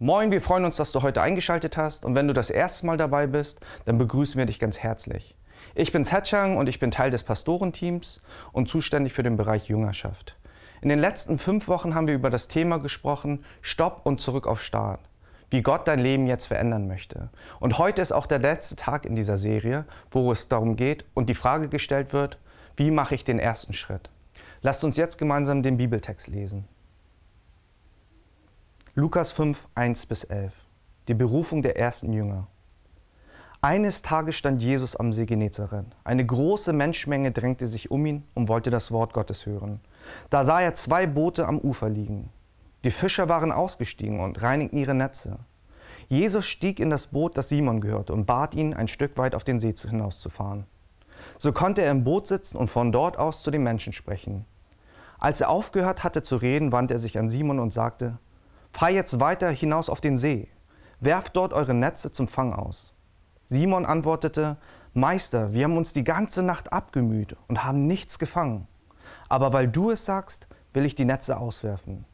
Moin, wir freuen uns, dass du heute eingeschaltet hast und wenn du das erste Mal dabei bist, dann begrüßen wir dich ganz herzlich. Ich bin Zetchang und ich bin Teil des Pastorenteams und zuständig für den Bereich Jüngerschaft. In den letzten fünf Wochen haben wir über das Thema gesprochen, Stopp und zurück auf Start, wie Gott dein Leben jetzt verändern möchte. Und heute ist auch der letzte Tag in dieser Serie, wo es darum geht und die Frage gestellt wird, wie mache ich den ersten Schritt? Lasst uns jetzt gemeinsam den Bibeltext lesen. Lukas 5, 1 bis 11. Die Berufung der ersten Jünger. Eines Tages stand Jesus am See Genezareth. Eine große Menschenmenge drängte sich um ihn und wollte das Wort Gottes hören. Da sah er zwei Boote am Ufer liegen. Die Fischer waren ausgestiegen und reinigten ihre Netze. Jesus stieg in das Boot, das Simon gehörte, und bat ihn, ein Stück weit auf den See hinauszufahren. So konnte er im Boot sitzen und von dort aus zu den Menschen sprechen. Als er aufgehört hatte zu reden, wandte er sich an Simon und sagte, Fahr jetzt weiter hinaus auf den See. Werft dort eure Netze zum Fang aus. Simon antwortete, Meister, wir haben uns die ganze Nacht abgemüht und haben nichts gefangen. Aber weil du es sagst, will ich die Netze auswerfen.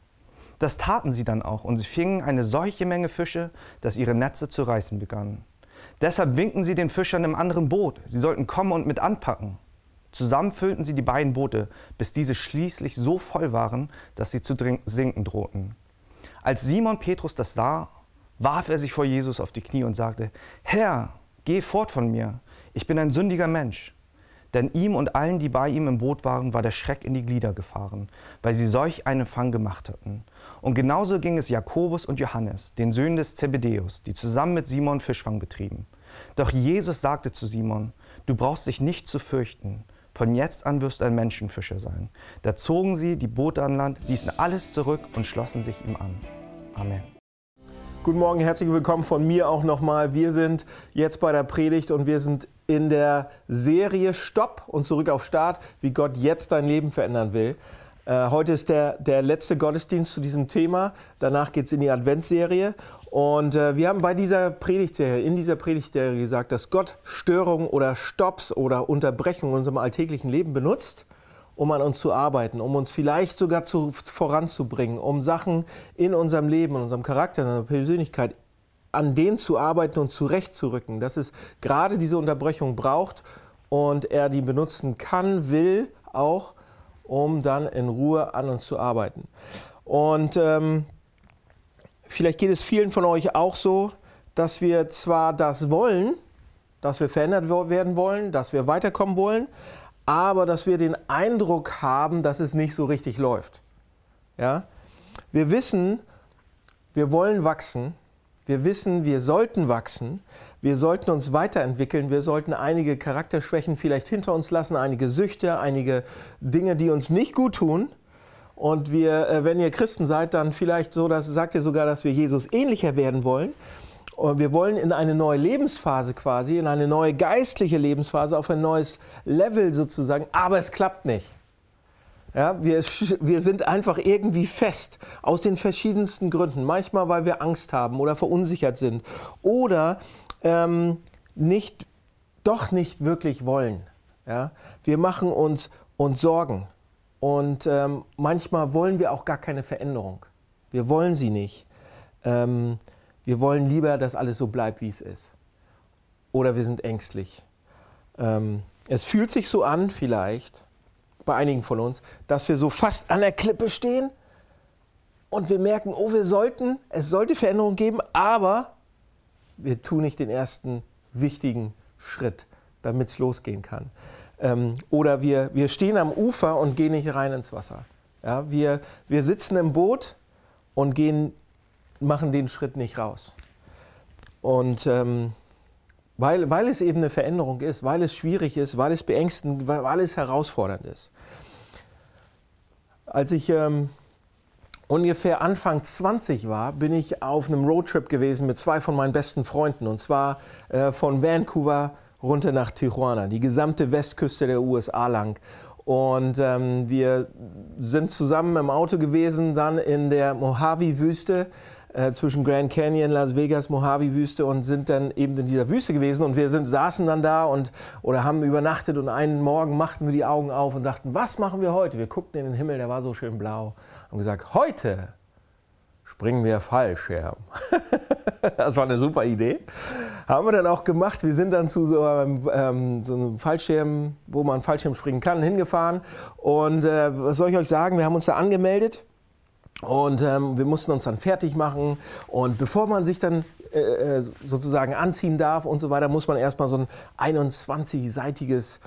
Das taten sie dann auch, und sie fingen eine solche Menge Fische, dass ihre Netze zu reißen begannen. Deshalb winkten sie den Fischern im anderen Boot, sie sollten kommen und mit anpacken. Zusammen füllten sie die beiden Boote, bis diese schließlich so voll waren, dass sie zu sinken drohten. Als Simon Petrus das sah, warf er sich vor Jesus auf die Knie und sagte, Herr, geh fort von mir, ich bin ein sündiger Mensch. Denn ihm und allen, die bei ihm im Boot waren, war der Schreck in die Glieder gefahren, weil sie solch einen Fang gemacht hatten. Und genauso ging es Jakobus und Johannes, den Söhnen des Zebedeus, die zusammen mit Simon Fischfang betrieben. Doch Jesus sagte zu Simon, du brauchst dich nicht zu fürchten, von jetzt an wirst du ein Menschenfischer sein. Da zogen sie die Boote an Land, ließen alles zurück und schlossen sich ihm an. Amen. Guten Morgen, herzlich willkommen von mir auch nochmal. Wir sind jetzt bei der Predigt und wir sind in der Serie Stopp und zurück auf Start, wie Gott jetzt dein Leben verändern will. Äh, heute ist der, der letzte Gottesdienst zu diesem Thema. Danach geht es in die Adventsserie. Und äh, wir haben bei dieser Predigtserie, in dieser Predigtserie gesagt, dass Gott Störungen oder Stopps oder Unterbrechungen in unserem alltäglichen Leben benutzt, um an uns zu arbeiten, um uns vielleicht sogar zu, voranzubringen, um Sachen in unserem Leben, in unserem Charakter, in unserer Persönlichkeit an denen zu arbeiten und zurechtzurücken, dass es gerade diese Unterbrechung braucht und er die benutzen kann, will auch, um dann in Ruhe an uns zu arbeiten. Und ähm, vielleicht geht es vielen von euch auch so, dass wir zwar das wollen, dass wir verändert werden wollen, dass wir weiterkommen wollen, aber dass wir den Eindruck haben, dass es nicht so richtig läuft. Ja? Wir wissen, wir wollen wachsen, wir wissen, wir sollten wachsen, wir sollten uns weiterentwickeln, wir sollten einige Charakterschwächen vielleicht hinter uns lassen, einige Süchte, einige Dinge, die uns nicht gut tun. Und wir, äh, wenn ihr Christen seid, dann vielleicht so, dass sagt ihr sogar, dass wir Jesus ähnlicher werden wollen. Und wir wollen in eine neue Lebensphase quasi, in eine neue geistliche Lebensphase, auf ein neues Level sozusagen, aber es klappt nicht. Ja, wir, wir sind einfach irgendwie fest, aus den verschiedensten Gründen. Manchmal, weil wir Angst haben oder verunsichert sind oder ähm, nicht, doch nicht wirklich wollen. Ja? Wir machen uns, uns Sorgen und ähm, manchmal wollen wir auch gar keine Veränderung. Wir wollen sie nicht. Ähm, wir wollen lieber, dass alles so bleibt, wie es ist. Oder wir sind ängstlich. Ähm, es fühlt sich so an, vielleicht, bei einigen von uns, dass wir so fast an der Klippe stehen und wir merken, oh, wir sollten, es sollte Veränderung geben, aber wir tun nicht den ersten wichtigen Schritt, damit es losgehen kann. Ähm, oder wir, wir stehen am Ufer und gehen nicht rein ins Wasser. Ja, wir, wir sitzen im Boot und gehen, machen den Schritt nicht raus. Und ähm, weil, weil es eben eine Veränderung ist, weil es schwierig ist, weil es beängstend, weil, weil es herausfordernd ist. Als ich ähm, ungefähr Anfang 20 war, bin ich auf einem Roadtrip gewesen mit zwei von meinen besten Freunden. Und zwar äh, von Vancouver runter nach Tijuana, die gesamte Westküste der USA lang. Und ähm, wir sind zusammen im Auto gewesen, dann in der Mojave-Wüste äh, zwischen Grand Canyon, Las Vegas, Mojave-Wüste und sind dann eben in dieser Wüste gewesen. Und wir sind, saßen dann da und, oder haben übernachtet und einen Morgen machten wir die Augen auf und dachten, was machen wir heute? Wir guckten in den Himmel, der war so schön blau. Und gesagt, heute springen wir Fallschirm. das war eine super Idee. Haben wir dann auch gemacht. Wir sind dann zu so einem, ähm, so einem Fallschirm, wo man Fallschirm springen kann, hingefahren. Und äh, was soll ich euch sagen? Wir haben uns da angemeldet. Und ähm, wir mussten uns dann fertig machen. Und bevor man sich dann äh, äh sozusagen anziehen darf und so weiter, muss man erstmal so ein 21-seitiges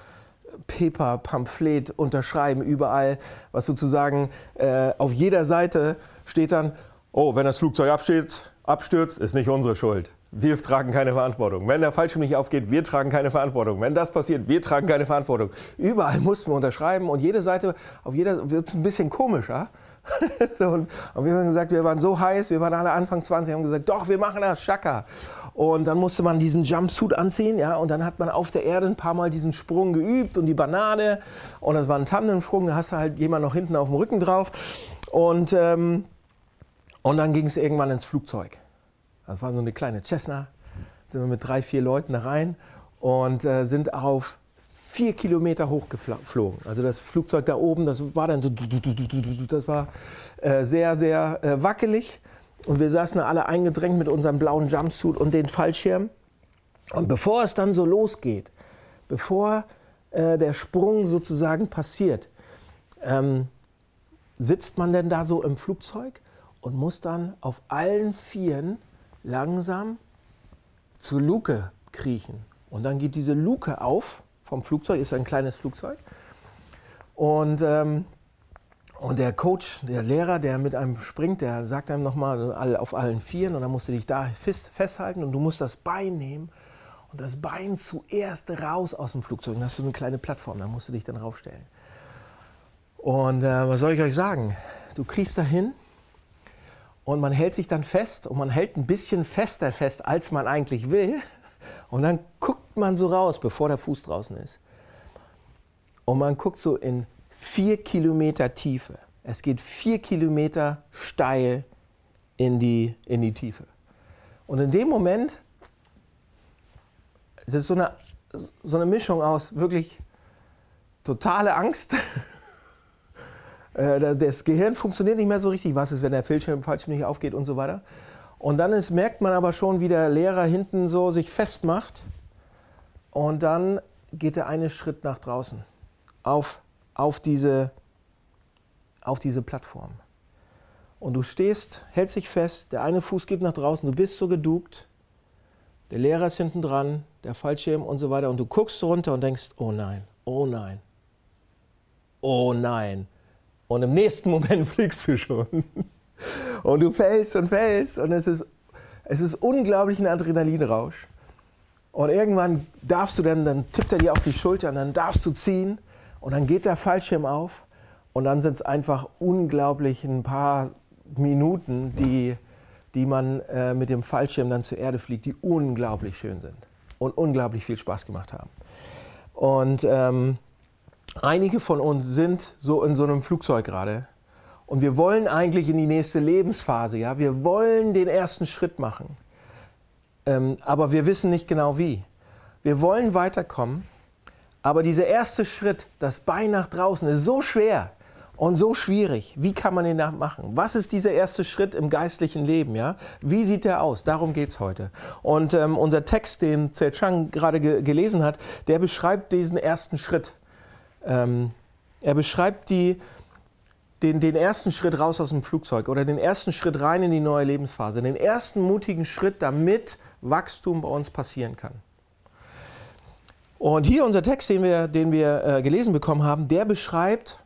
Paper-Pamphlet unterschreiben, überall, was sozusagen äh, auf jeder Seite steht dann, oh, wenn das Flugzeug abstürzt, abstürzt, ist nicht unsere Schuld. Wir tragen keine Verantwortung. Wenn der Fallschirm nicht aufgeht, wir tragen keine Verantwortung. Wenn das passiert, wir tragen keine Verantwortung. Überall mussten wir unterschreiben und jede Seite, auf jeder wird es ein bisschen komischer. so, und, und, wir haben gesagt, wir waren so heiß, wir waren alle Anfang 20, haben gesagt, doch, wir machen das, Schaka. Und dann musste man diesen Jumpsuit anziehen, ja, und dann hat man auf der Erde ein paar Mal diesen Sprung geübt und die Banane. Und das war ein Tandemsprung, da hast du halt jemand noch hinten auf dem Rücken drauf. Und, ähm, und dann ging es irgendwann ins Flugzeug. Das war so eine kleine Cessna. Sind wir mit drei, vier Leuten da rein und äh, sind auf vier Kilometer hochgeflogen. Also das Flugzeug da oben, das war dann so, das war äh, sehr, sehr äh, wackelig. Und wir saßen alle eingedrängt mit unserem blauen Jumpsuit und den Fallschirm. Und bevor es dann so losgeht, bevor äh, der Sprung sozusagen passiert, ähm, sitzt man denn da so im Flugzeug und muss dann auf allen Vieren langsam zur Luke kriechen. Und dann geht diese Luke auf vom Flugzeug, ist ein kleines Flugzeug. Und, ähm, und der Coach, der Lehrer, der mit einem springt, der sagt einem nochmal auf allen Vieren und dann musst du dich da fest, festhalten und du musst das Bein nehmen und das Bein zuerst raus aus dem Flugzeug. Dann hast du eine kleine Plattform, da musst du dich dann raufstellen. Und äh, was soll ich euch sagen? Du kriegst dahin und man hält sich dann fest und man hält ein bisschen fester fest, als man eigentlich will. Und dann guckt man so raus, bevor der Fuß draußen ist. Und man guckt so in vier Kilometer Tiefe. Es geht vier Kilometer steil in die, in die Tiefe. Und in dem Moment ist es so eine, so eine Mischung aus wirklich totale Angst. Äh, das Gehirn funktioniert nicht mehr so richtig. Was ist, wenn der Fallschirm, Fallschirm nicht aufgeht und so weiter. Und dann ist, merkt man aber schon, wie der Lehrer hinten so sich festmacht. Und dann geht der eine Schritt nach draußen auf, auf, diese, auf diese Plattform. Und du stehst, hältst dich fest, der eine Fuß geht nach draußen, du bist so geduckt, der Lehrer ist hinten dran, der Fallschirm und so weiter. Und du guckst runter und denkst, oh nein, oh nein, oh nein. Und im nächsten Moment fliegst du schon. Und du fällst und fällst und es ist, es ist unglaublich ein Adrenalinrausch. Und irgendwann darfst du dann, dann tippt er dir auf die Schulter und dann darfst du ziehen. Und dann geht der Fallschirm auf. Und dann sind es einfach unglaublich ein paar Minuten, die, die man äh, mit dem Fallschirm dann zur Erde fliegt, die unglaublich schön sind und unglaublich viel Spaß gemacht haben. Und ähm, einige von uns sind so in so einem Flugzeug gerade. Und wir wollen eigentlich in die nächste Lebensphase, ja, wir wollen den ersten Schritt machen, ähm, aber wir wissen nicht genau wie. Wir wollen weiterkommen, aber dieser erste Schritt, das Bein nach draußen, ist so schwer und so schwierig. Wie kann man den machen? Was ist dieser erste Schritt im geistlichen Leben? Ja? Wie sieht der aus? Darum geht es heute. Und ähm, unser Text, den Zhe Chang gerade ge gelesen hat, der beschreibt diesen ersten Schritt. Ähm, er beschreibt die den, den ersten Schritt raus aus dem Flugzeug oder den ersten Schritt rein in die neue Lebensphase, den ersten mutigen Schritt, damit Wachstum bei uns passieren kann. Und hier unser Text, den wir, den wir äh, gelesen bekommen haben, der beschreibt,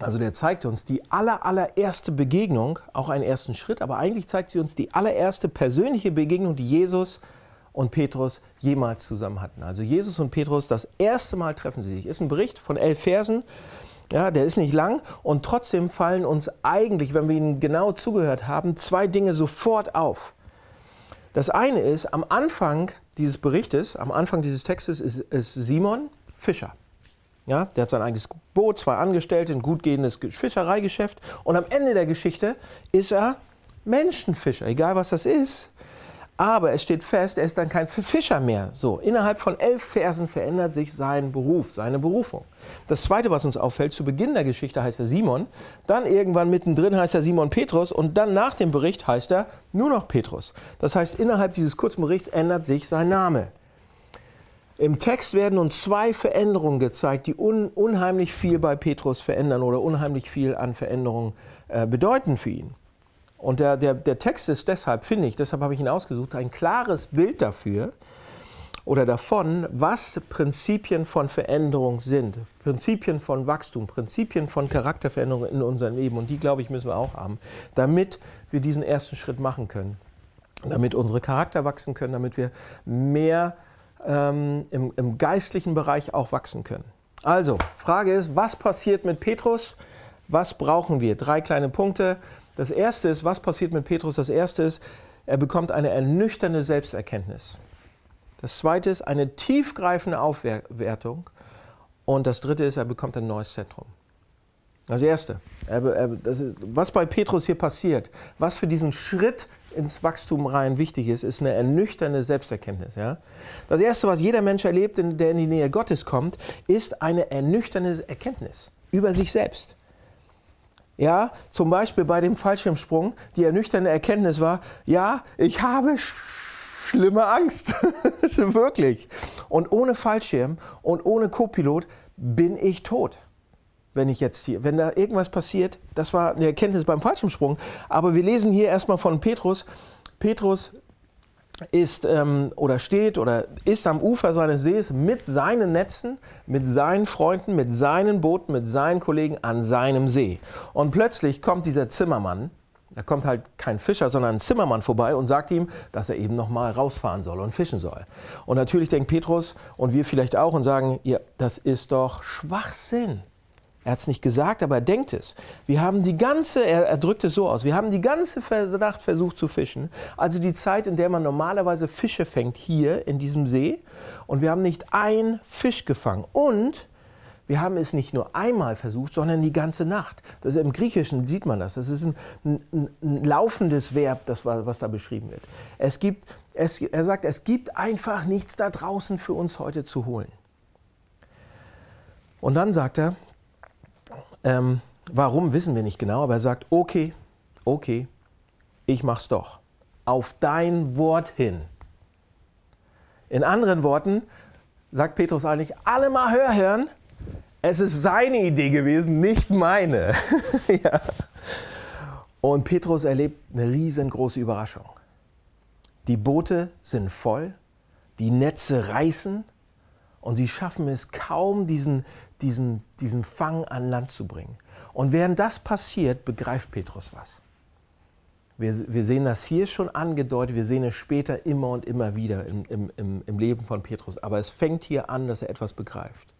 also der zeigt uns die aller, allererste Begegnung, auch einen ersten Schritt, aber eigentlich zeigt sie uns die allererste persönliche Begegnung, die Jesus und Petrus jemals zusammen hatten. Also Jesus und Petrus, das erste Mal treffen sie sich. Ist ein Bericht von elf Versen. Ja, der ist nicht lang und trotzdem fallen uns eigentlich, wenn wir ihnen genau zugehört haben, zwei Dinge sofort auf. Das eine ist, am Anfang dieses Berichtes, am Anfang dieses Textes ist, ist Simon Fischer. Ja, der hat sein eigenes Boot, zwei Angestellte, ein gut gehendes Fischereigeschäft. Und am Ende der Geschichte ist er Menschenfischer, egal was das ist. Aber es steht fest, er ist dann kein Fischer mehr. So, innerhalb von elf Versen verändert sich sein Beruf, seine Berufung. Das Zweite, was uns auffällt, zu Beginn der Geschichte heißt er Simon, dann irgendwann mittendrin heißt er Simon Petrus und dann nach dem Bericht heißt er nur noch Petrus. Das heißt, innerhalb dieses kurzen Berichts ändert sich sein Name. Im Text werden uns zwei Veränderungen gezeigt, die un unheimlich viel bei Petrus verändern oder unheimlich viel an Veränderungen äh, bedeuten für ihn. Und der, der, der Text ist deshalb, finde ich, deshalb habe ich ihn ausgesucht, ein klares Bild dafür oder davon, was Prinzipien von Veränderung sind. Prinzipien von Wachstum, Prinzipien von Charakterveränderung in unserem Leben. Und die, glaube ich, müssen wir auch haben, damit wir diesen ersten Schritt machen können. Damit unsere Charakter wachsen können, damit wir mehr ähm, im, im geistlichen Bereich auch wachsen können. Also, Frage ist, was passiert mit Petrus? Was brauchen wir? Drei kleine Punkte. Das erste ist, was passiert mit Petrus? Das erste ist, er bekommt eine ernüchternde Selbsterkenntnis. Das zweite ist eine tiefgreifende Aufwertung. Und das dritte ist, er bekommt ein neues Zentrum. Das erste, er, er, das ist, was bei Petrus hier passiert, was für diesen Schritt ins Wachstum rein wichtig ist, ist eine ernüchternde Selbsterkenntnis. Ja? Das erste, was jeder Mensch erlebt, der in die Nähe Gottes kommt, ist eine ernüchternde Erkenntnis über sich selbst. Ja, zum Beispiel bei dem Fallschirmsprung, die ernüchternde Erkenntnis war, ja, ich habe schlimme Angst. Wirklich. Und ohne Fallschirm und ohne Co-Pilot bin ich tot. Wenn ich jetzt hier, wenn da irgendwas passiert, das war eine Erkenntnis beim Fallschirmsprung. Aber wir lesen hier erstmal von Petrus. Petrus ist ähm, oder steht oder ist am Ufer seines Sees mit seinen Netzen, mit seinen Freunden, mit seinen Booten, mit seinen Kollegen an seinem See. Und plötzlich kommt dieser Zimmermann, da kommt halt kein Fischer, sondern ein Zimmermann vorbei und sagt ihm, dass er eben nochmal rausfahren soll und fischen soll. Und natürlich denkt Petrus und wir vielleicht auch und sagen, ja, das ist doch Schwachsinn. Er hat es nicht gesagt, aber er denkt es. Wir haben die ganze, er, er drückt es so aus, wir haben die ganze Nacht versucht zu fischen. Also die Zeit, in der man normalerweise Fische fängt, hier in diesem See. Und wir haben nicht ein Fisch gefangen. Und wir haben es nicht nur einmal versucht, sondern die ganze Nacht. Das Im Griechischen sieht man das. Das ist ein, ein, ein laufendes Verb, das, was da beschrieben wird. Es gibt, es, er sagt, es gibt einfach nichts da draußen für uns heute zu holen. Und dann sagt er, ähm, warum wissen wir nicht genau, aber er sagt, okay, okay, ich mach's doch. Auf dein Wort hin. In anderen Worten sagt Petrus eigentlich, alle mal hör hören, es ist seine Idee gewesen, nicht meine. ja. Und Petrus erlebt eine riesengroße Überraschung. Die Boote sind voll, die Netze reißen und sie schaffen es kaum, diesen, diesen, diesen Fang an Land zu bringen. Und während das passiert, begreift Petrus was. Wir, wir sehen das hier schon angedeutet, wir sehen es später immer und immer wieder im, im, im Leben von Petrus. Aber es fängt hier an, dass er etwas begreift.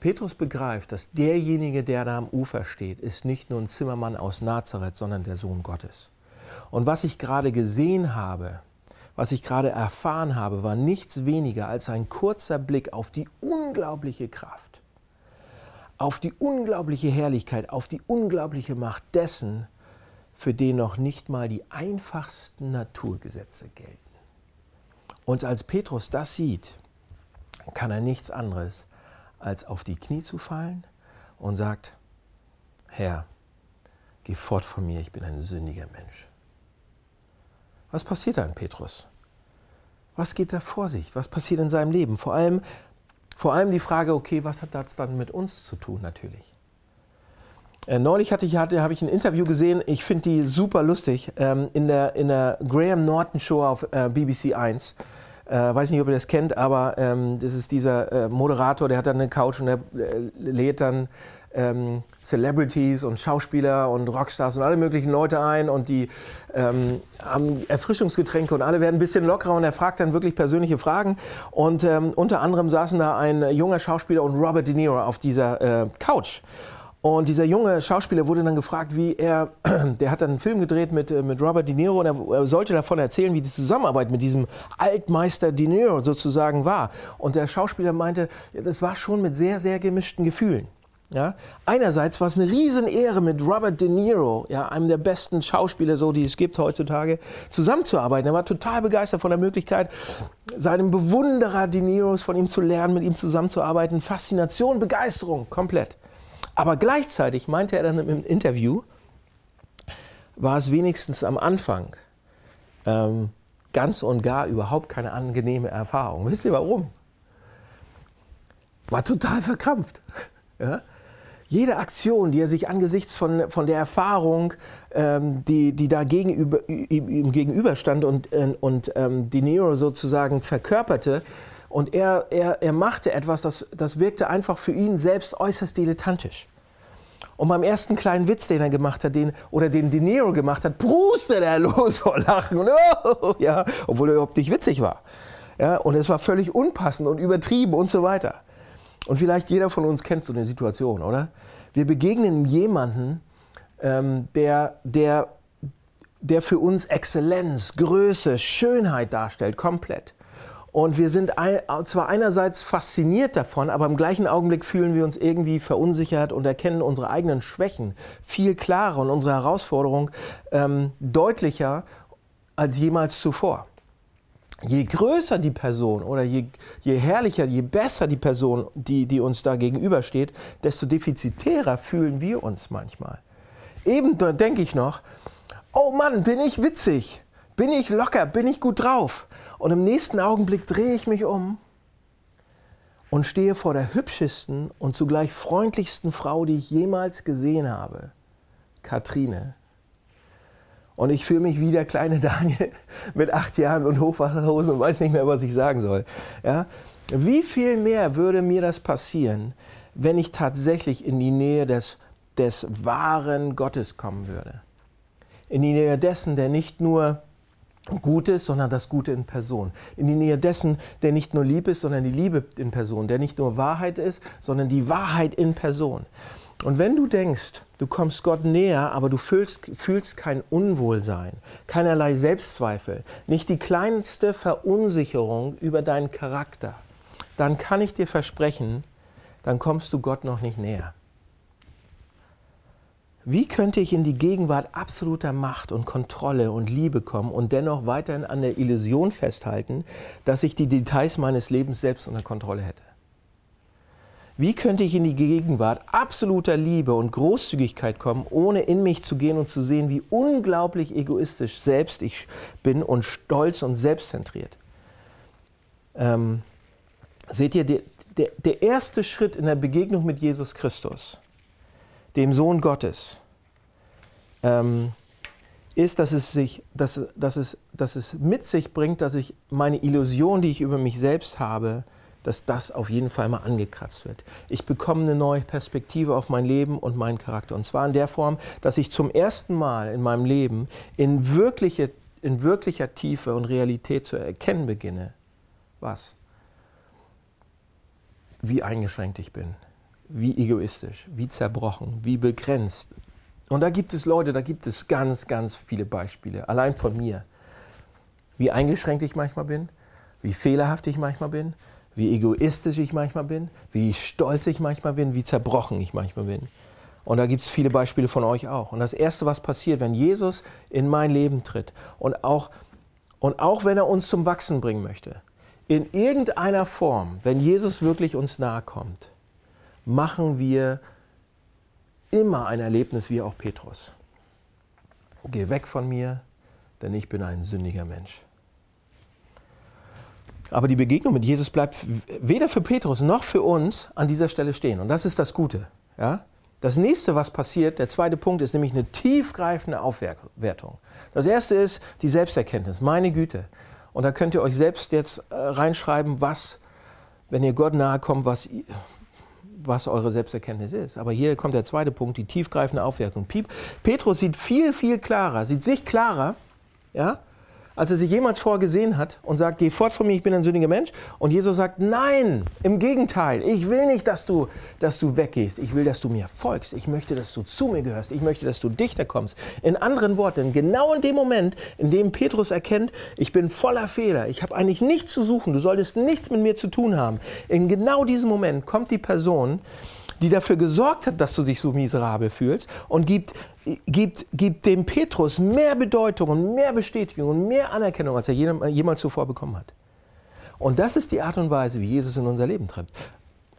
Petrus begreift, dass derjenige, der da am Ufer steht, ist nicht nur ein Zimmermann aus Nazareth, sondern der Sohn Gottes. Und was ich gerade gesehen habe, was ich gerade erfahren habe, war nichts weniger als ein kurzer Blick auf die unglaubliche Kraft, auf die unglaubliche Herrlichkeit, auf die unglaubliche Macht dessen, für den noch nicht mal die einfachsten Naturgesetze gelten. Und als Petrus das sieht, kann er nichts anderes als auf die Knie zu fallen und sagt, Herr, geh fort von mir, ich bin ein sündiger Mensch. Was passiert da in Petrus? Was geht da vor sich? Was passiert in seinem Leben? Vor allem, vor allem die Frage, okay, was hat das dann mit uns zu tun natürlich? Äh, neulich hatte ich, hatte, habe ich ein Interview gesehen, ich finde die super lustig, ähm, in, der, in der Graham Norton Show auf äh, BBC 1. Äh, weiß nicht, ob ihr das kennt, aber ähm, das ist dieser äh, Moderator, der hat dann eine Couch und der äh, lädt dann ähm, Celebrities und Schauspieler und Rockstars und alle möglichen Leute ein und die ähm, haben Erfrischungsgetränke und alle werden ein bisschen lockerer und er fragt dann wirklich persönliche Fragen. Und ähm, unter anderem saßen da ein junger Schauspieler und Robert De Niro auf dieser äh, Couch. Und dieser junge Schauspieler wurde dann gefragt, wie er, der hat dann einen Film gedreht mit, äh, mit Robert De Niro und er, sollte davon erzählen, wie die Zusammenarbeit mit diesem Altmeister De Niro sozusagen war. Und der Schauspieler meinte, das war schon mit sehr, sehr gemischten Gefühlen. Ja? Einerseits war es eine Riesenehre, mit Robert De Niro, ja, einem der besten Schauspieler, so, die es gibt heutzutage, zusammenzuarbeiten. Er war total begeistert von der Möglichkeit, seinem Bewunderer De Niros von ihm zu lernen, mit ihm zusammenzuarbeiten. Faszination, Begeisterung, komplett. Aber gleichzeitig meinte er dann im Interview, war es wenigstens am Anfang ähm, ganz und gar überhaupt keine angenehme Erfahrung. Wisst ihr warum? War total verkrampft. Ja? Jede Aktion, die er sich angesichts von, von der Erfahrung, ähm, die, die da gegenüber, ihm gegenüberstand und, äh, und ähm, De Niro sozusagen verkörperte, und er, er, er machte etwas, das, das wirkte einfach für ihn selbst äußerst dilettantisch. Und beim ersten kleinen Witz, den er gemacht hat, den, oder den De Niro gemacht hat, prustet er los vor Lachen. Und, oh, ja, obwohl er überhaupt nicht witzig war. Ja, und es war völlig unpassend und übertrieben und so weiter. Und vielleicht jeder von uns kennt so eine Situation, oder? Wir begegnen jemanden, ähm, der, der, der für uns Exzellenz, Größe, Schönheit darstellt, komplett. Und wir sind zwar einerseits fasziniert davon, aber im gleichen Augenblick fühlen wir uns irgendwie verunsichert und erkennen unsere eigenen Schwächen viel klarer und unsere Herausforderung ähm, deutlicher als jemals zuvor je größer die Person oder je, je herrlicher, je besser die Person, die, die uns da gegenübersteht, desto defizitärer fühlen wir uns manchmal. Eben denke ich noch, oh Mann, bin ich witzig, bin ich locker, bin ich gut drauf. Und im nächsten Augenblick drehe ich mich um und stehe vor der hübschesten und zugleich freundlichsten Frau, die ich jemals gesehen habe, Katrine. Und ich fühle mich wie der kleine Daniel mit acht Jahren und Hochwasserhosen und weiß nicht mehr, was ich sagen soll. Ja? Wie viel mehr würde mir das passieren, wenn ich tatsächlich in die Nähe des, des wahren Gottes kommen würde? In die Nähe dessen, der nicht nur gut ist, sondern das Gute in Person. In die Nähe dessen, der nicht nur lieb ist, sondern die Liebe in Person. Der nicht nur Wahrheit ist, sondern die Wahrheit in Person. Und wenn du denkst, du kommst Gott näher, aber du fühlst, fühlst kein Unwohlsein, keinerlei Selbstzweifel, nicht die kleinste Verunsicherung über deinen Charakter, dann kann ich dir versprechen, dann kommst du Gott noch nicht näher. Wie könnte ich in die Gegenwart absoluter Macht und Kontrolle und Liebe kommen und dennoch weiterhin an der Illusion festhalten, dass ich die Details meines Lebens selbst unter Kontrolle hätte? Wie könnte ich in die Gegenwart absoluter Liebe und Großzügigkeit kommen, ohne in mich zu gehen und zu sehen, wie unglaublich egoistisch selbst ich bin und stolz und selbstzentriert? Ähm, seht ihr, der, der, der erste Schritt in der Begegnung mit Jesus Christus, dem Sohn Gottes, ähm, ist, dass es, sich, dass, dass, es, dass es mit sich bringt, dass ich meine Illusion, die ich über mich selbst habe, dass das auf jeden Fall mal angekratzt wird. Ich bekomme eine neue Perspektive auf mein Leben und meinen Charakter. Und zwar in der Form, dass ich zum ersten Mal in meinem Leben in, wirkliche, in wirklicher Tiefe und Realität zu erkennen beginne. Was? Wie eingeschränkt ich bin, wie egoistisch, wie zerbrochen, wie begrenzt. Und da gibt es Leute, da gibt es ganz, ganz viele Beispiele, allein von mir. Wie eingeschränkt ich manchmal bin, wie fehlerhaft ich manchmal bin, wie egoistisch ich manchmal bin, wie stolz ich manchmal bin, wie zerbrochen ich manchmal bin. Und da gibt es viele Beispiele von euch auch. Und das Erste, was passiert, wenn Jesus in mein Leben tritt und auch, und auch wenn er uns zum Wachsen bringen möchte, in irgendeiner Form, wenn Jesus wirklich uns nahe kommt, machen wir immer ein Erlebnis wie auch Petrus. Geh weg von mir, denn ich bin ein sündiger Mensch. Aber die Begegnung mit Jesus bleibt weder für Petrus noch für uns an dieser Stelle stehen. Und das ist das Gute. Ja? Das nächste, was passiert, der zweite Punkt, ist nämlich eine tiefgreifende Aufwertung. Das erste ist die Selbsterkenntnis. Meine Güte. Und da könnt ihr euch selbst jetzt äh, reinschreiben, was, wenn ihr Gott nahe kommt, was, was eure Selbsterkenntnis ist. Aber hier kommt der zweite Punkt, die tiefgreifende Aufwertung. Petrus sieht viel, viel klarer, sieht sich klarer, ja, als er sich jemals vorher gesehen hat und sagt, geh fort von mir, ich bin ein sündiger Mensch. Und Jesus sagt, nein, im Gegenteil, ich will nicht, dass du, dass du weggehst. Ich will, dass du mir folgst. Ich möchte, dass du zu mir gehörst. Ich möchte, dass du dichter kommst. In anderen Worten, genau in dem Moment, in dem Petrus erkennt, ich bin voller Fehler, ich habe eigentlich nichts zu suchen, du solltest nichts mit mir zu tun haben. In genau diesem Moment kommt die Person, die dafür gesorgt hat, dass du dich so miserabel fühlst und gibt, gibt, gibt dem Petrus mehr Bedeutung und mehr Bestätigung und mehr Anerkennung, als er jemals zuvor bekommen hat. Und das ist die Art und Weise, wie Jesus in unser Leben tritt.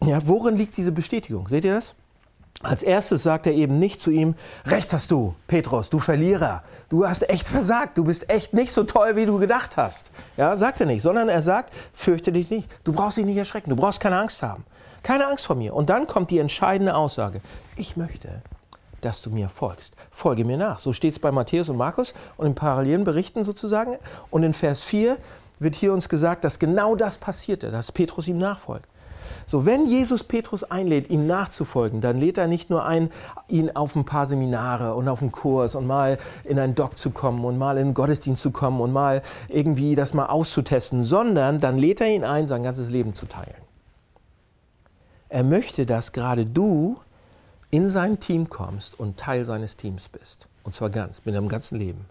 Ja, worin liegt diese Bestätigung? Seht ihr das? Als erstes sagt er eben nicht zu ihm, Recht hast du, Petrus, du Verlierer. Du hast echt versagt. Du bist echt nicht so toll, wie du gedacht hast. Ja, sagt er nicht, sondern er sagt, fürchte dich nicht. Du brauchst dich nicht erschrecken. Du brauchst keine Angst haben. Keine Angst vor mir. Und dann kommt die entscheidende Aussage. Ich möchte, dass du mir folgst. Folge mir nach. So steht es bei Matthäus und Markus und in parallelen Berichten sozusagen. Und in Vers 4 wird hier uns gesagt, dass genau das passierte, dass Petrus ihm nachfolgt. So, wenn Jesus Petrus einlädt, ihm nachzufolgen, dann lädt er nicht nur ein, ihn auf ein paar Seminare und auf einen Kurs und mal in einen Doc zu kommen und mal in den Gottesdienst zu kommen und mal irgendwie das mal auszutesten, sondern dann lädt er ihn ein, sein ganzes Leben zu teilen. Er möchte, dass gerade du in sein Team kommst und Teil seines Teams bist. Und zwar ganz, mit deinem ganzen Leben.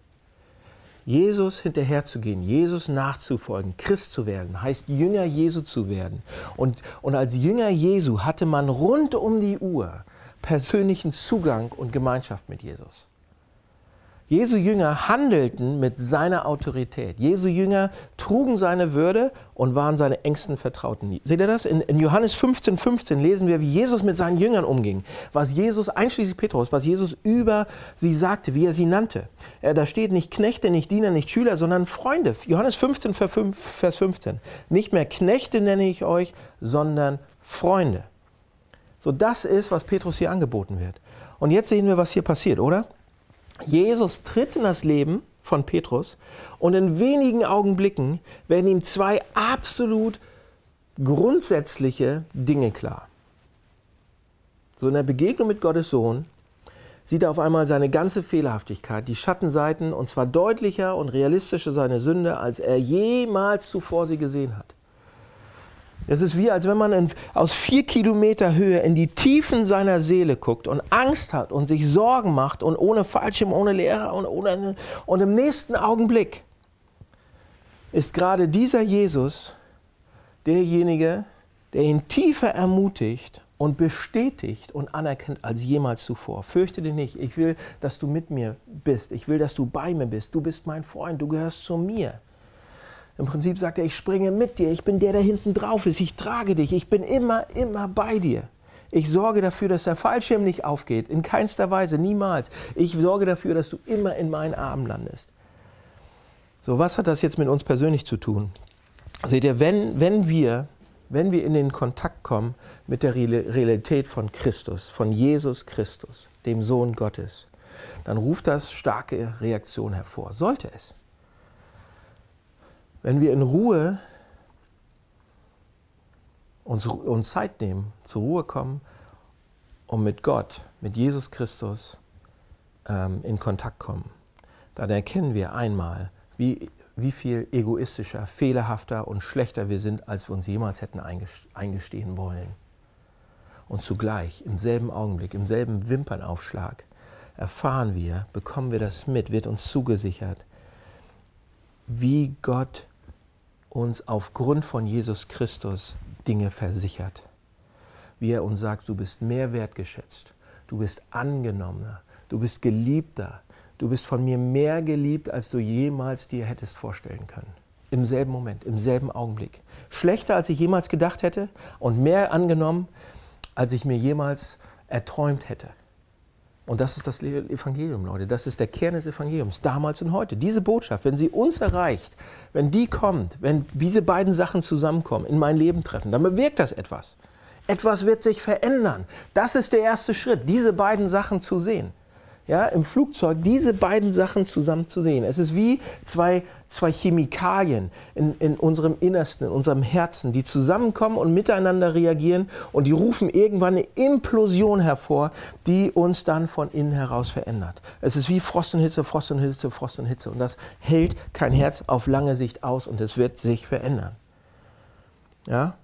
Jesus hinterherzugehen, Jesus nachzufolgen, Christ zu werden, heißt Jünger Jesu zu werden. Und, und als Jünger Jesu hatte man rund um die Uhr persönlichen Zugang und Gemeinschaft mit Jesus. Jesu Jünger handelten mit seiner Autorität. Jesu Jünger trugen seine Würde und waren seine engsten Vertrauten. Seht ihr das? In, in, Johannes 15, 15 lesen wir, wie Jesus mit seinen Jüngern umging. Was Jesus, einschließlich Petrus, was Jesus über sie sagte, wie er sie nannte. Er, da steht nicht Knechte, nicht Diener, nicht Schüler, sondern Freunde. Johannes 15, Vers 15. Nicht mehr Knechte nenne ich euch, sondern Freunde. So, das ist, was Petrus hier angeboten wird. Und jetzt sehen wir, was hier passiert, oder? Jesus tritt in das Leben von Petrus und in wenigen Augenblicken werden ihm zwei absolut grundsätzliche Dinge klar. So in der Begegnung mit Gottes Sohn sieht er auf einmal seine ganze Fehlerhaftigkeit, die Schattenseiten und zwar deutlicher und realistischer seine Sünde, als er jemals zuvor sie gesehen hat. Es ist wie, als wenn man in, aus vier Kilometer Höhe in die Tiefen seiner Seele guckt und Angst hat und sich Sorgen macht und ohne Fallschirm, ohne Lehrer und, ohne, und im nächsten Augenblick ist gerade dieser Jesus derjenige, der ihn tiefer ermutigt und bestätigt und anerkennt als jemals zuvor. Fürchte dich nicht, ich will, dass du mit mir bist, ich will, dass du bei mir bist, du bist mein Freund, du gehörst zu mir. Im Prinzip sagt er, ich springe mit dir, ich bin der, der hinten drauf ist, ich trage dich, ich bin immer, immer bei dir. Ich sorge dafür, dass der Fallschirm nicht aufgeht, in keinster Weise, niemals. Ich sorge dafür, dass du immer in meinen Armen landest. So, was hat das jetzt mit uns persönlich zu tun? Seht ihr, wenn, wenn, wir, wenn wir in den Kontakt kommen mit der Realität von Christus, von Jesus Christus, dem Sohn Gottes, dann ruft das starke Reaktionen hervor. Sollte es. Wenn wir in Ruhe uns, uns Zeit nehmen, zur Ruhe kommen und mit Gott, mit Jesus Christus ähm, in Kontakt kommen, dann erkennen wir einmal, wie, wie viel egoistischer, fehlerhafter und schlechter wir sind, als wir uns jemals hätten eingestehen wollen. Und zugleich, im selben Augenblick, im selben Wimpernaufschlag, erfahren wir, bekommen wir das mit, wird uns zugesichert, wie Gott uns aufgrund von Jesus Christus Dinge versichert. Wie er uns sagt, du bist mehr wertgeschätzt, du bist angenommener, du bist geliebter, du bist von mir mehr geliebt, als du jemals dir hättest vorstellen können. Im selben Moment, im selben Augenblick. Schlechter, als ich jemals gedacht hätte und mehr angenommen, als ich mir jemals erträumt hätte. Und das ist das Evangelium, Leute. Das ist der Kern des Evangeliums, damals und heute. Diese Botschaft, wenn sie uns erreicht, wenn die kommt, wenn diese beiden Sachen zusammenkommen, in mein Leben treffen, dann bewirkt das etwas. Etwas wird sich verändern. Das ist der erste Schritt, diese beiden Sachen zu sehen ja, im Flugzeug diese beiden Sachen zusammen zu sehen. Es ist wie zwei, zwei Chemikalien in, in unserem Innersten, in unserem Herzen, die zusammenkommen und miteinander reagieren und die rufen irgendwann eine Implosion hervor, die uns dann von innen heraus verändert. Es ist wie Frost und Hitze, Frost und Hitze, Frost und Hitze und das hält kein Herz auf lange Sicht aus und es wird sich verändern. Ja?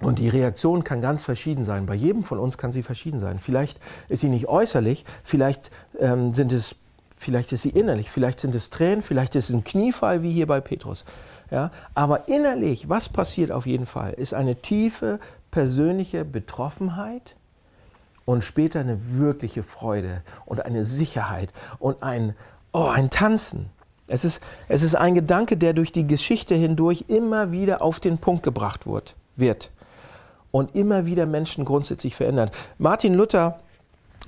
Und die Reaktion kann ganz verschieden sein. Bei jedem von uns kann sie verschieden sein. Vielleicht ist sie nicht äußerlich, vielleicht, ähm, sind es, vielleicht ist sie innerlich, vielleicht sind es Tränen, vielleicht ist es ein Kniefall wie hier bei Petrus. Ja? Aber innerlich, was passiert auf jeden Fall, ist eine tiefe persönliche Betroffenheit, und später eine wirkliche Freude und eine Sicherheit und ein, oh, ein Tanzen. Es ist, es ist ein Gedanke, der durch die Geschichte hindurch immer wieder auf den Punkt gebracht wird und immer wieder Menschen grundsätzlich verändert. Martin Luther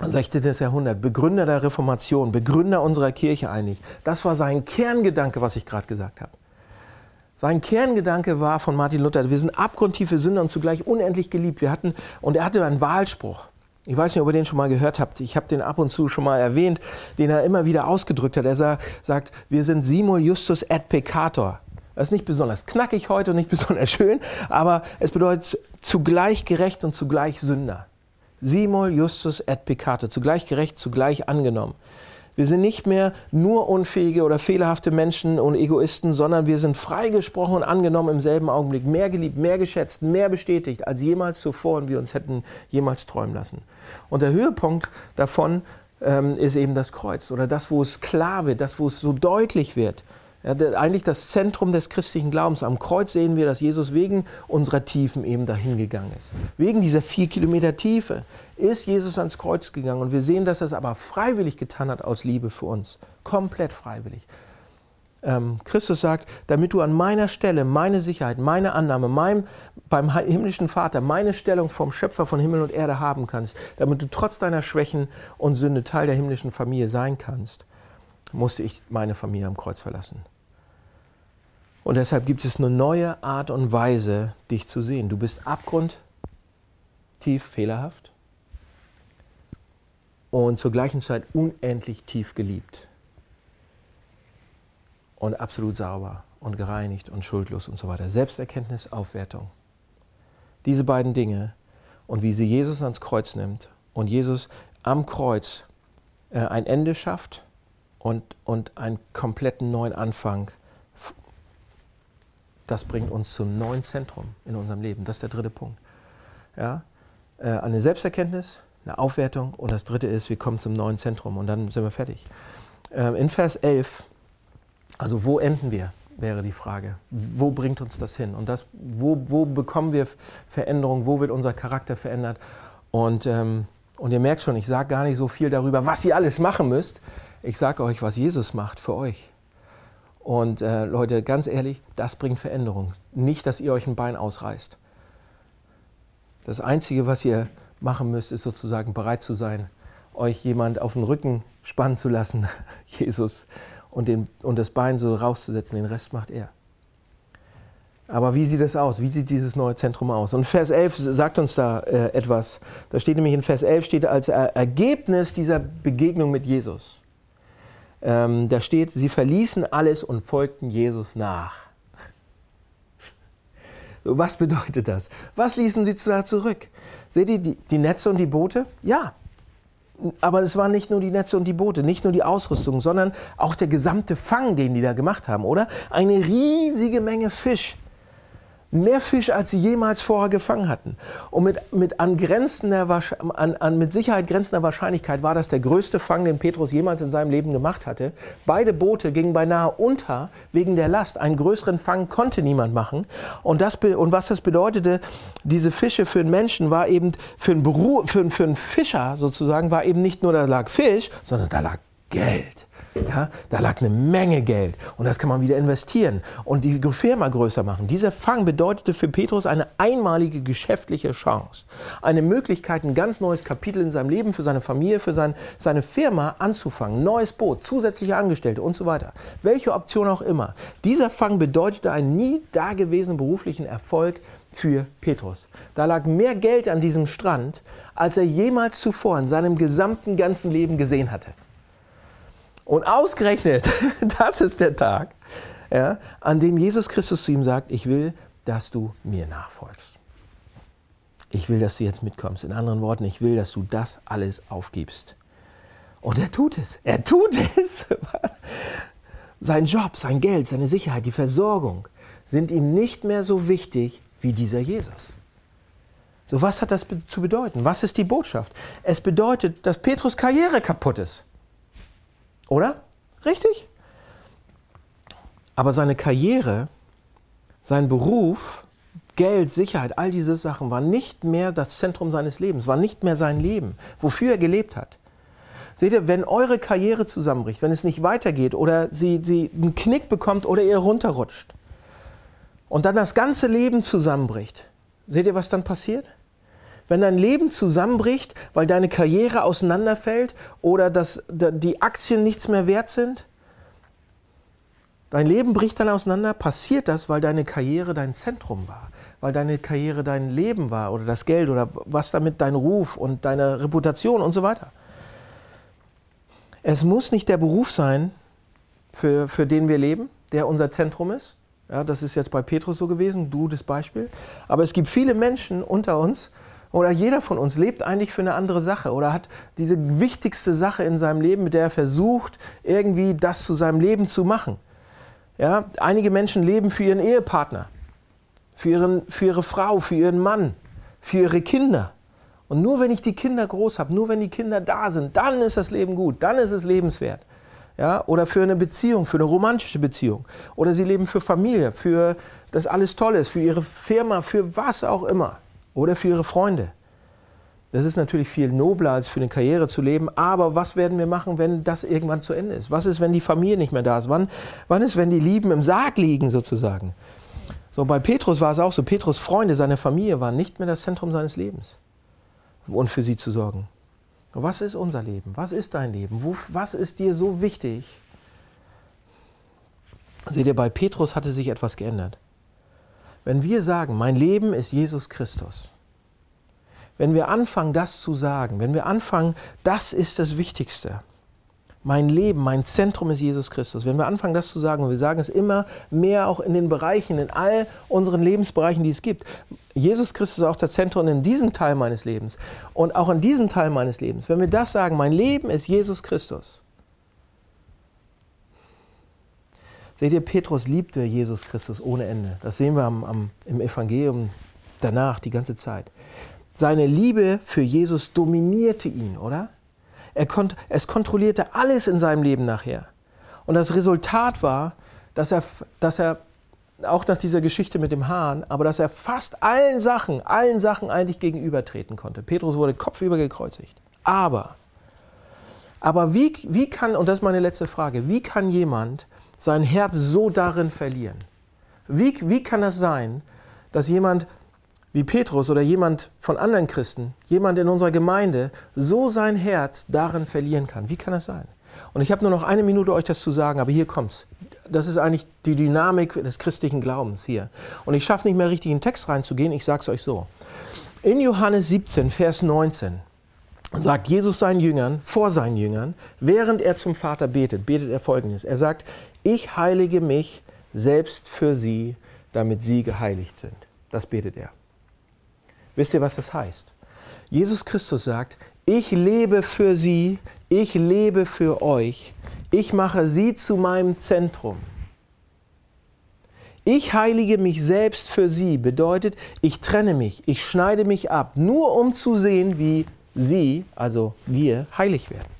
16. Jahrhundert, Begründer der Reformation, Begründer unserer Kirche eigentlich. Das war sein Kerngedanke, was ich gerade gesagt habe. Sein Kerngedanke war von Martin Luther, wir sind abgrundtiefe Sünder und zugleich unendlich geliebt. Wir hatten, und er hatte einen Wahlspruch. Ich weiß nicht, ob ihr den schon mal gehört habt. Ich habe den ab und zu schon mal erwähnt, den er immer wieder ausgedrückt hat. Er sagt, wir sind simul justus et peccator. Das ist nicht besonders knackig heute und nicht besonders schön, aber es bedeutet zugleich gerecht und zugleich Sünder. Simul justus et peccator, zugleich gerecht, zugleich angenommen. Wir sind nicht mehr nur unfähige oder fehlerhafte Menschen und Egoisten, sondern wir sind freigesprochen und angenommen im selben Augenblick, mehr geliebt, mehr geschätzt, mehr bestätigt als jemals zuvor und wir uns hätten jemals träumen lassen. Und der Höhepunkt davon ähm, ist eben das Kreuz oder das, wo es klar wird, das, wo es so deutlich wird. Ja, eigentlich das Zentrum des christlichen Glaubens. Am Kreuz sehen wir, dass Jesus wegen unserer Tiefen eben dahin gegangen ist. Wegen dieser vier Kilometer Tiefe ist Jesus ans Kreuz gegangen. Und wir sehen, dass er es aber freiwillig getan hat aus Liebe für uns. Komplett freiwillig. Ähm, Christus sagt, damit du an meiner Stelle meine Sicherheit, meine Annahme, mein, beim himmlischen Vater, meine Stellung vom Schöpfer von Himmel und Erde haben kannst, damit du trotz deiner Schwächen und Sünde Teil der himmlischen Familie sein kannst, musste ich meine Familie am Kreuz verlassen. Und deshalb gibt es eine neue Art und Weise, dich zu sehen. Du bist abgrundtief fehlerhaft und zur gleichen Zeit unendlich tief geliebt und absolut sauber und gereinigt und schuldlos und so weiter. Selbsterkenntnis, Aufwertung. Diese beiden Dinge und wie sie Jesus ans Kreuz nimmt und Jesus am Kreuz äh, ein Ende schafft und, und einen kompletten neuen Anfang. Das bringt uns zum neuen Zentrum in unserem Leben. Das ist der dritte Punkt. Ja? Äh, eine Selbsterkenntnis, eine Aufwertung und das dritte ist, wir kommen zum neuen Zentrum und dann sind wir fertig. Äh, in Vers 11, also wo enden wir, wäre die Frage. Wo bringt uns das hin? Und das, wo, wo bekommen wir Veränderung? Wo wird unser Charakter verändert? Und, ähm, und ihr merkt schon, ich sage gar nicht so viel darüber, was ihr alles machen müsst. Ich sage euch, was Jesus macht für euch. Und äh, Leute, ganz ehrlich, das bringt Veränderung. Nicht, dass ihr euch ein Bein ausreißt. Das Einzige, was ihr machen müsst, ist sozusagen bereit zu sein, euch jemand auf den Rücken spannen zu lassen, Jesus, und, den, und das Bein so rauszusetzen. Den Rest macht er. Aber wie sieht es aus? Wie sieht dieses neue Zentrum aus? Und Vers 11 sagt uns da äh, etwas. Da steht nämlich in Vers 11 steht als er Ergebnis dieser Begegnung mit Jesus. Ähm, da steht, sie verließen alles und folgten Jesus nach. So, was bedeutet das? Was ließen sie da zurück? Seht ihr die, die Netze und die Boote? Ja. Aber es waren nicht nur die Netze und die Boote, nicht nur die Ausrüstung, sondern auch der gesamte Fang, den die da gemacht haben, oder? Eine riesige Menge Fisch Mehr Fisch, als sie jemals vorher gefangen hatten. Und mit, mit, angrenzender, an, an, mit Sicherheit grenzender Wahrscheinlichkeit war das der größte Fang, den Petrus jemals in seinem Leben gemacht hatte. Beide Boote gingen beinahe unter wegen der Last. Einen größeren Fang konnte niemand machen. Und, das, und was das bedeutete, diese Fische für einen Menschen war eben, für einen, Beruf, für, für einen Fischer sozusagen, war eben nicht nur, da lag Fisch, sondern da lag Geld. Ja, da lag eine Menge Geld und das kann man wieder investieren und die Firma größer machen. Dieser Fang bedeutete für Petrus eine einmalige geschäftliche Chance, eine Möglichkeit, ein ganz neues Kapitel in seinem Leben, für seine Familie, für sein, seine Firma anzufangen. Neues Boot, zusätzliche Angestellte und so weiter. Welche Option auch immer. Dieser Fang bedeutete einen nie dagewesenen beruflichen Erfolg für Petrus. Da lag mehr Geld an diesem Strand, als er jemals zuvor in seinem gesamten ganzen Leben gesehen hatte. Und ausgerechnet, das ist der Tag, ja, an dem Jesus Christus zu ihm sagt, ich will, dass du mir nachfolgst. Ich will, dass du jetzt mitkommst. In anderen Worten, ich will, dass du das alles aufgibst. Und er tut es. Er tut es. sein Job, sein Geld, seine Sicherheit, die Versorgung sind ihm nicht mehr so wichtig wie dieser Jesus. So, was hat das zu bedeuten? Was ist die Botschaft? Es bedeutet, dass Petrus Karriere kaputt ist. Oder? Richtig? Aber seine Karriere, sein Beruf Geld, Sicherheit, all diese Sachen waren nicht mehr das Zentrum seines Lebens, war nicht mehr sein Leben, wofür er gelebt hat. Seht ihr, wenn eure Karriere zusammenbricht, wenn es nicht weitergeht oder sie, sie einen Knick bekommt oder ihr runterrutscht und dann das ganze Leben zusammenbricht, seht ihr, was dann passiert? Wenn dein Leben zusammenbricht, weil deine Karriere auseinanderfällt oder dass die Aktien nichts mehr wert sind, dein Leben bricht dann auseinander, passiert das, weil deine Karriere dein Zentrum war, weil deine Karriere dein Leben war oder das Geld oder was damit dein Ruf und deine Reputation und so weiter. Es muss nicht der Beruf sein, für, für den wir leben, der unser Zentrum ist. Ja, das ist jetzt bei Petrus so gewesen, du das Beispiel. Aber es gibt viele Menschen unter uns, oder jeder von uns lebt eigentlich für eine andere Sache oder hat diese wichtigste Sache in seinem Leben, mit der er versucht, irgendwie das zu seinem Leben zu machen. Ja, einige Menschen leben für ihren Ehepartner, für, ihren, für ihre Frau, für ihren Mann, für ihre Kinder. Und nur wenn ich die Kinder groß habe, nur wenn die Kinder da sind, dann ist das Leben gut, dann ist es lebenswert. Ja, oder für eine Beziehung, für eine romantische Beziehung. Oder sie leben für Familie, für das alles toll ist, für ihre Firma, für was auch immer oder für ihre Freunde. Das ist natürlich viel nobler, als für eine Karriere zu leben. Aber was werden wir machen, wenn das irgendwann zu Ende ist? Was ist, wenn die Familie nicht mehr da ist? Wann, wann ist, wenn die Lieben im Sarg liegen, sozusagen? So, bei Petrus war es auch so. Petrus Freunde, seine Familie waren nicht mehr das Zentrum seines Lebens. Und für sie zu sorgen. Was ist unser Leben? Was ist dein Leben? Was ist dir so wichtig? Seht ihr, bei Petrus hatte sich etwas geändert. Wenn wir sagen, mein Leben ist Jesus Christus, wenn wir anfangen, das zu sagen, wenn wir anfangen, das ist das Wichtigste, mein Leben, mein Zentrum ist Jesus Christus. Wenn wir anfangen, das zu sagen, und wir sagen es immer mehr auch in den Bereichen, in all unseren Lebensbereichen, die es gibt. Jesus Christus ist auch das Zentrum in diesem Teil meines Lebens und auch in diesem Teil meines Lebens. Wenn wir das sagen, mein Leben ist Jesus Christus, Seht ihr, Petrus liebte Jesus Christus ohne Ende. Das sehen wir am, am, im Evangelium danach die ganze Zeit. Seine Liebe für Jesus dominierte ihn, oder? Er kont es kontrollierte alles in seinem Leben nachher. Und das Resultat war, dass er, dass er auch nach dieser Geschichte mit dem Hahn, aber dass er fast allen Sachen, allen Sachen eigentlich gegenübertreten konnte. Petrus wurde kopfüber gekreuzigt. Aber, aber wie, wie kann, und das ist meine letzte Frage, wie kann jemand sein Herz so darin verlieren? Wie, wie kann das sein, dass jemand wie Petrus oder jemand von anderen Christen, jemand in unserer Gemeinde, so sein Herz darin verlieren kann? Wie kann das sein? Und ich habe nur noch eine Minute, euch das zu sagen, aber hier kommt's. Das ist eigentlich die Dynamik des christlichen Glaubens hier. Und ich schaffe nicht mehr richtig in den Text reinzugehen, ich sage es euch so. In Johannes 17, Vers 19 sagt Jesus seinen Jüngern, vor seinen Jüngern, während er zum Vater betet, betet er folgendes. Er sagt, ich heilige mich selbst für sie, damit sie geheiligt sind. Das betet er. Wisst ihr, was das heißt? Jesus Christus sagt, ich lebe für sie, ich lebe für euch, ich mache sie zu meinem Zentrum. Ich heilige mich selbst für sie bedeutet, ich trenne mich, ich schneide mich ab, nur um zu sehen, wie sie, also wir, heilig werden.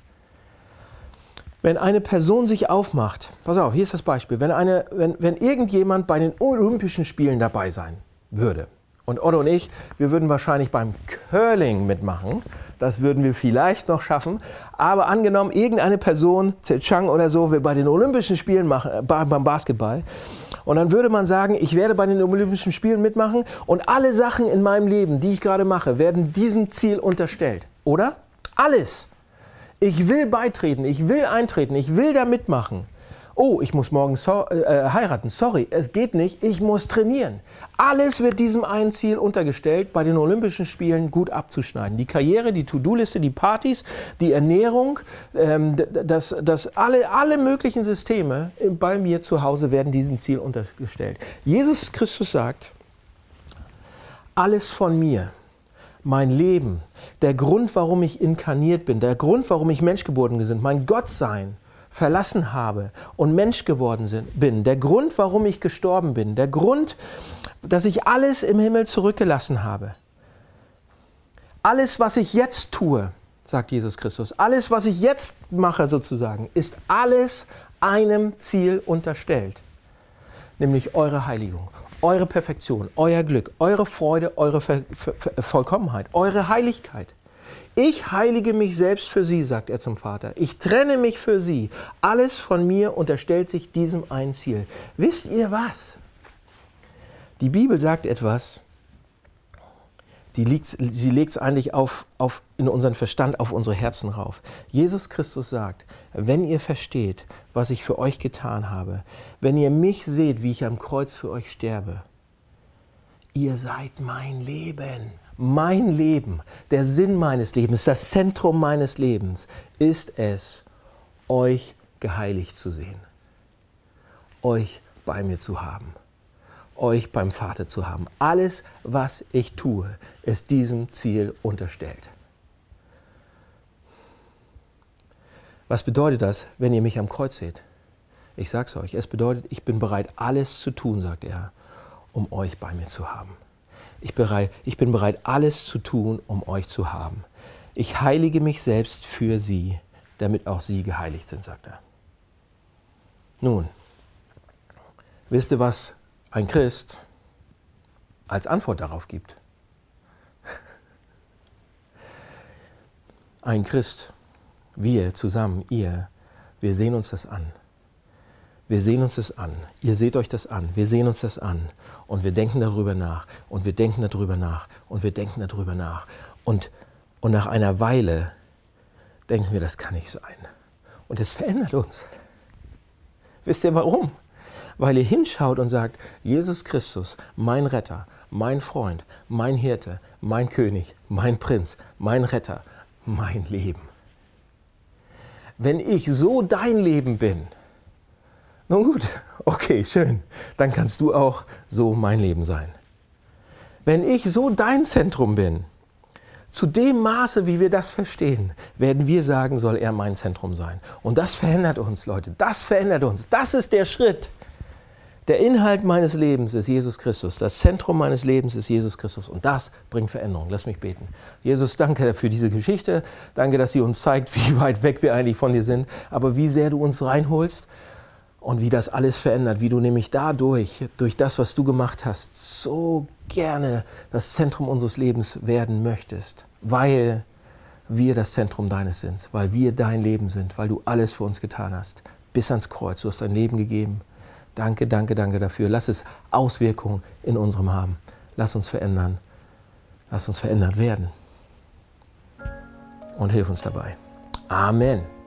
Wenn eine Person sich aufmacht, pass auf, hier ist das Beispiel, wenn, eine, wenn, wenn irgendjemand bei den Olympischen Spielen dabei sein würde, und Otto und ich, wir würden wahrscheinlich beim Curling mitmachen, das würden wir vielleicht noch schaffen, aber angenommen, irgendeine Person, Chang oder so, will bei den Olympischen Spielen machen, äh, beim Basketball, und dann würde man sagen, ich werde bei den Olympischen Spielen mitmachen und alle Sachen in meinem Leben, die ich gerade mache, werden diesem Ziel unterstellt. Oder? Alles. Ich will beitreten, ich will eintreten, ich will da mitmachen. Oh, ich muss morgen so, äh, heiraten. Sorry, es geht nicht. Ich muss trainieren. Alles wird diesem einen Ziel untergestellt, bei den Olympischen Spielen gut abzuschneiden. Die Karriere, die To-Do-Liste, die Partys, die Ernährung, ähm, das, das alle, alle möglichen Systeme bei mir zu Hause werden diesem Ziel untergestellt. Jesus Christus sagt, alles von mir mein Leben, der Grund, warum ich inkarniert bin, der Grund, warum ich Mensch geworden bin, mein Gottsein verlassen habe und Mensch geworden bin, der Grund, warum ich gestorben bin, der Grund, dass ich alles im Himmel zurückgelassen habe. Alles, was ich jetzt tue, sagt Jesus Christus, alles, was ich jetzt mache sozusagen, ist alles einem Ziel unterstellt, nämlich eure Heiligung, eure Perfektion, euer Glück, eure Freude, eure Ver Ver Ver Vollkommenheit, eure Heiligkeit. Ich heilige mich selbst für sie, sagt er zum Vater. Ich trenne mich für sie. Alles von mir unterstellt sich diesem ein Ziel. Wisst ihr was? Die Bibel sagt etwas, die liegt, sie legt es eigentlich auf, auf, in unseren Verstand, auf unsere Herzen rauf. Jesus Christus sagt, wenn ihr versteht, was ich für euch getan habe, wenn ihr mich seht, wie ich am Kreuz für euch sterbe, ihr seid mein Leben. Mein Leben, der Sinn meines Lebens, das Zentrum meines Lebens ist es, euch geheiligt zu sehen, euch bei mir zu haben euch beim Vater zu haben. Alles, was ich tue, ist diesem Ziel unterstellt. Was bedeutet das, wenn ihr mich am Kreuz seht? Ich sag's euch, es bedeutet, ich bin bereit, alles zu tun, sagt er, um euch bei mir zu haben. Ich, bereit, ich bin bereit, alles zu tun, um euch zu haben. Ich heilige mich selbst für sie, damit auch sie geheiligt sind, sagt er. Nun, wisst ihr, was ein Christ als Antwort darauf gibt. Ein Christ, wir zusammen, ihr, wir sehen uns das an. Wir sehen uns das an. Ihr seht euch das an. Wir sehen uns das an. Und wir denken darüber nach. Und wir denken darüber nach. Und wir denken darüber nach. Und, und nach einer Weile denken wir, das kann nicht sein. Und es verändert uns. Wisst ihr warum? Weil ihr hinschaut und sagt, Jesus Christus, mein Retter, mein Freund, mein Hirte, mein König, mein Prinz, mein Retter, mein Leben. Wenn ich so dein Leben bin, nun gut, okay, schön, dann kannst du auch so mein Leben sein. Wenn ich so dein Zentrum bin, zu dem Maße, wie wir das verstehen, werden wir sagen, soll er mein Zentrum sein. Und das verändert uns, Leute. Das verändert uns. Das ist der Schritt. Der Inhalt meines Lebens ist Jesus Christus. Das Zentrum meines Lebens ist Jesus Christus. Und das bringt Veränderung. Lass mich beten. Jesus, danke für diese Geschichte. Danke, dass sie uns zeigt, wie weit weg wir eigentlich von dir sind. Aber wie sehr du uns reinholst und wie das alles verändert. Wie du nämlich dadurch, durch das, was du gemacht hast, so gerne das Zentrum unseres Lebens werden möchtest. Weil wir das Zentrum deines sind. Weil wir dein Leben sind. Weil du alles für uns getan hast. Bis ans Kreuz. Du hast dein Leben gegeben Danke, danke, danke dafür. Lass es Auswirkungen in unserem haben. Lass uns verändern. Lass uns verändert werden. Und hilf uns dabei. Amen.